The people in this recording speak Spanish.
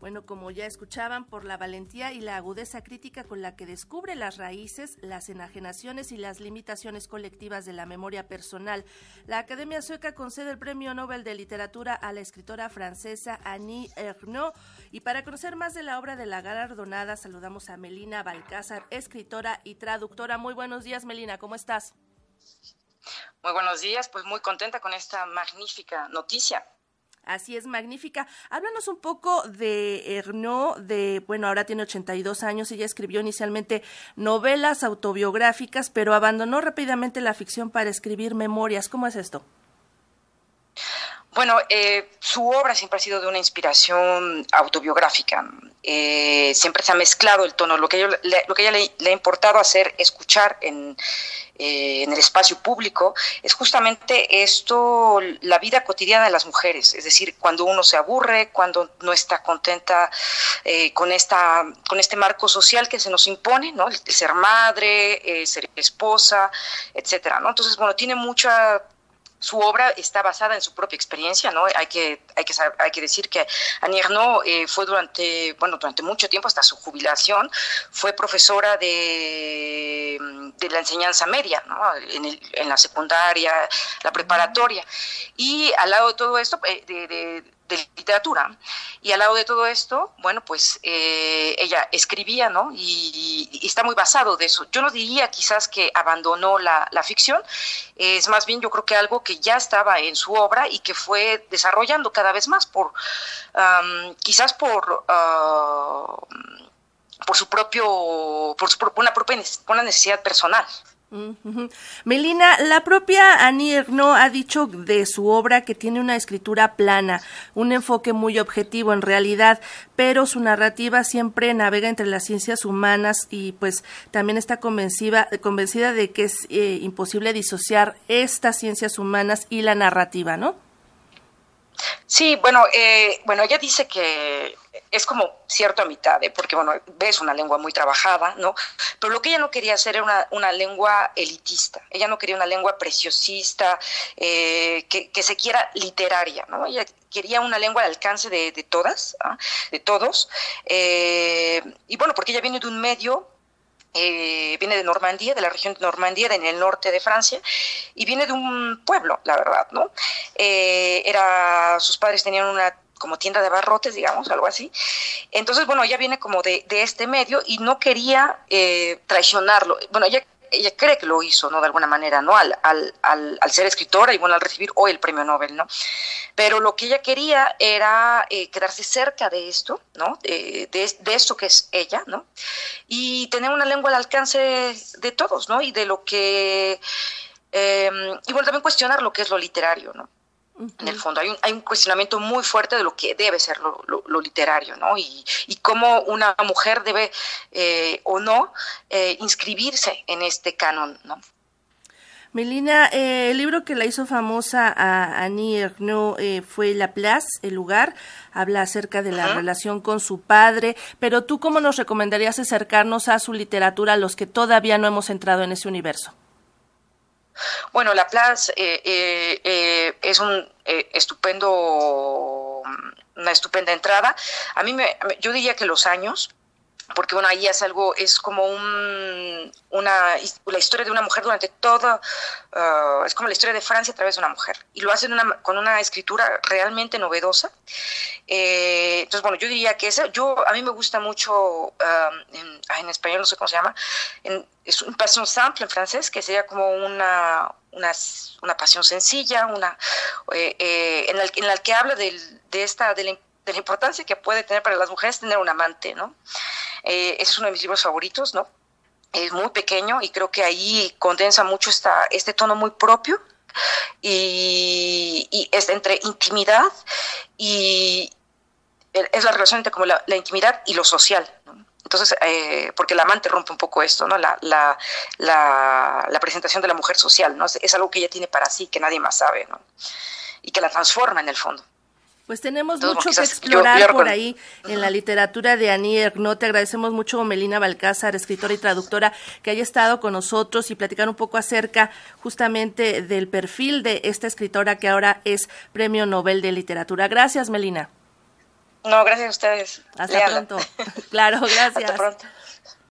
Bueno, como ya escuchaban, por la valentía y la agudeza crítica con la que descubre las raíces, las enajenaciones y las limitaciones colectivas de la memoria personal, la Academia Sueca concede el Premio Nobel de Literatura a la escritora francesa Annie Ernaux. Y para conocer más de la obra de la galardonada, saludamos a Melina Balcázar, escritora y traductora. Muy buenos días, Melina, ¿cómo estás? Muy buenos días, pues muy contenta con esta magnífica noticia. Así es, magnífica. Háblanos un poco de Ernaud, de, bueno, ahora tiene 82 años, ella escribió inicialmente novelas autobiográficas, pero abandonó rápidamente la ficción para escribir memorias. ¿Cómo es esto? Bueno, eh, su obra siempre ha sido de una inspiración autobiográfica. Eh, siempre se ha mezclado el tono. Lo que, lo que ella le, ha importado hacer, escuchar en, eh, en el espacio público, es justamente esto, la vida cotidiana de las mujeres. Es decir, cuando uno se aburre, cuando no está contenta con, esta, con este marco social que se nos impone, ¿no? El ser madre, ser esposa, etcétera, ¿no? Entonces, bueno, tiene mucha su obra está basada en su propia experiencia, ¿no? Hay que, hay que, hay que decir que Annie eh, fue durante, bueno, durante mucho tiempo, hasta su jubilación, fue profesora de, de la enseñanza media, ¿no? En, la secundaria, la preparatoria. Y al lado de todo esto, eh, de literatura. Y al lado de todo esto, bueno, pues eh, ella escribía, ¿no? Y, está muy basado de eso. Yo no diría quizás que abandonó la, ficción, es más bien yo creo que algo que ya estaba en su obra y que fue desarrollando cada vez más por, quizás por... Ah, por su propio, por, su, una propia una necesidad personal. Melina, la propia Annie Ernaux ha dicho de su obra que tiene una escritura plana, un enfoque muy objetivo en realidad, pero su narrativa siempre navega entre las ciencias humanas y pues también está convencida, convencida de que es eh, imposible disociar estas ciencias humanas y la narrativa, ¿no? Sí, bueno, eh, bueno, ella dice que es como cierto a mitad, ¿eh? porque bueno, ves una lengua muy trabajada, ¿no? Pero lo que ella no quería hacer era una, lengua elitista, ella no quería una lengua preciosista, eh, que, se quiera literaria, ¿no? Ella quería una lengua al alcance de, de todas, ¿ah? de todos, eh, y bueno, porque ella viene de un medio eh, viene de Normandía, de la región de Normandía, en el norte de Francia, y viene de un pueblo, la verdad, ¿no? Eh, era, sus padres tenían una como tienda de barrotes, digamos, algo así. Entonces, bueno, ella viene como de, de este medio y no quería eh, traicionarlo. Bueno, ella ella cree que lo hizo, ¿no? De alguna manera, ¿no? Al, al, al, ser escritora y bueno, al recibir hoy el premio Nobel, ¿no? Pero lo que ella quería era eh, quedarse cerca de esto, ¿no? De, de, esto que es ella, ¿no? Y tener una lengua al alcance de todos, ¿no? Y de lo que... Eh, y bueno, también cuestionar lo que es lo literario, ¿no? En el fondo. Hay un, hay un cuestionamiento muy fuerte de lo que debe ser lo, literario, ¿no? Y, y, cómo una mujer debe eh, o no eh, inscribirse en este canon, ¿no? Melina, eh, el libro que la hizo famosa a Annie Ernaux fue La Place, el lugar, habla acerca de la relación con su padre, pero tú cómo nos recomendarías acercarnos a su literatura a los que todavía no hemos entrado en ese universo? Bueno, La Place eh, eh, eh, es un estupendo, una estupenda entrada. A mí me, yo diría que los años, porque bueno, ahí es algo, es como un, una, la historia de una mujer durante todo, uh, es como la historia de Francia a través de una mujer, y lo hacen una, con una escritura realmente novedosa. Eh, entonces, bueno, yo diría que eso, yo, a mí me gusta mucho, en, en, español no sé cómo se llama, en, es un pasión simple en francés, que sería como una, una, una pasión sencilla, una, eh, eh, en, el, en la que habla de esta, de la, de la importancia que puede tener para las mujeres tener un amante, ¿no? Eh, ese es uno de mis libros favoritos, ¿no? Es muy pequeño y creo que ahí condensa mucho esta, este tono muy propio y, es entre intimidad y es la relación entre como la, intimidad y lo social. Entonces, eh, porque el amante rompe un poco esto, ¿no? La, la, la, la, presentación de la mujer social, ¿no? Es, es algo que ella tiene para sí, que nadie más sabe, ¿no? Y que la transforma en el fondo. Pues tenemos mucho que explorar por ahí en la literatura de Annie Ernaux. Te agradecemos mucho, Melina Balcázar, escritora y traductora, que haya estado con nosotros y platicar un poco acerca justamente del perfil de esta escritora que ahora es Premio Nobel de Literatura. Gracias, Melina. No, gracias a ustedes. Hasta pronto. Claro, gracias. Hasta pronto.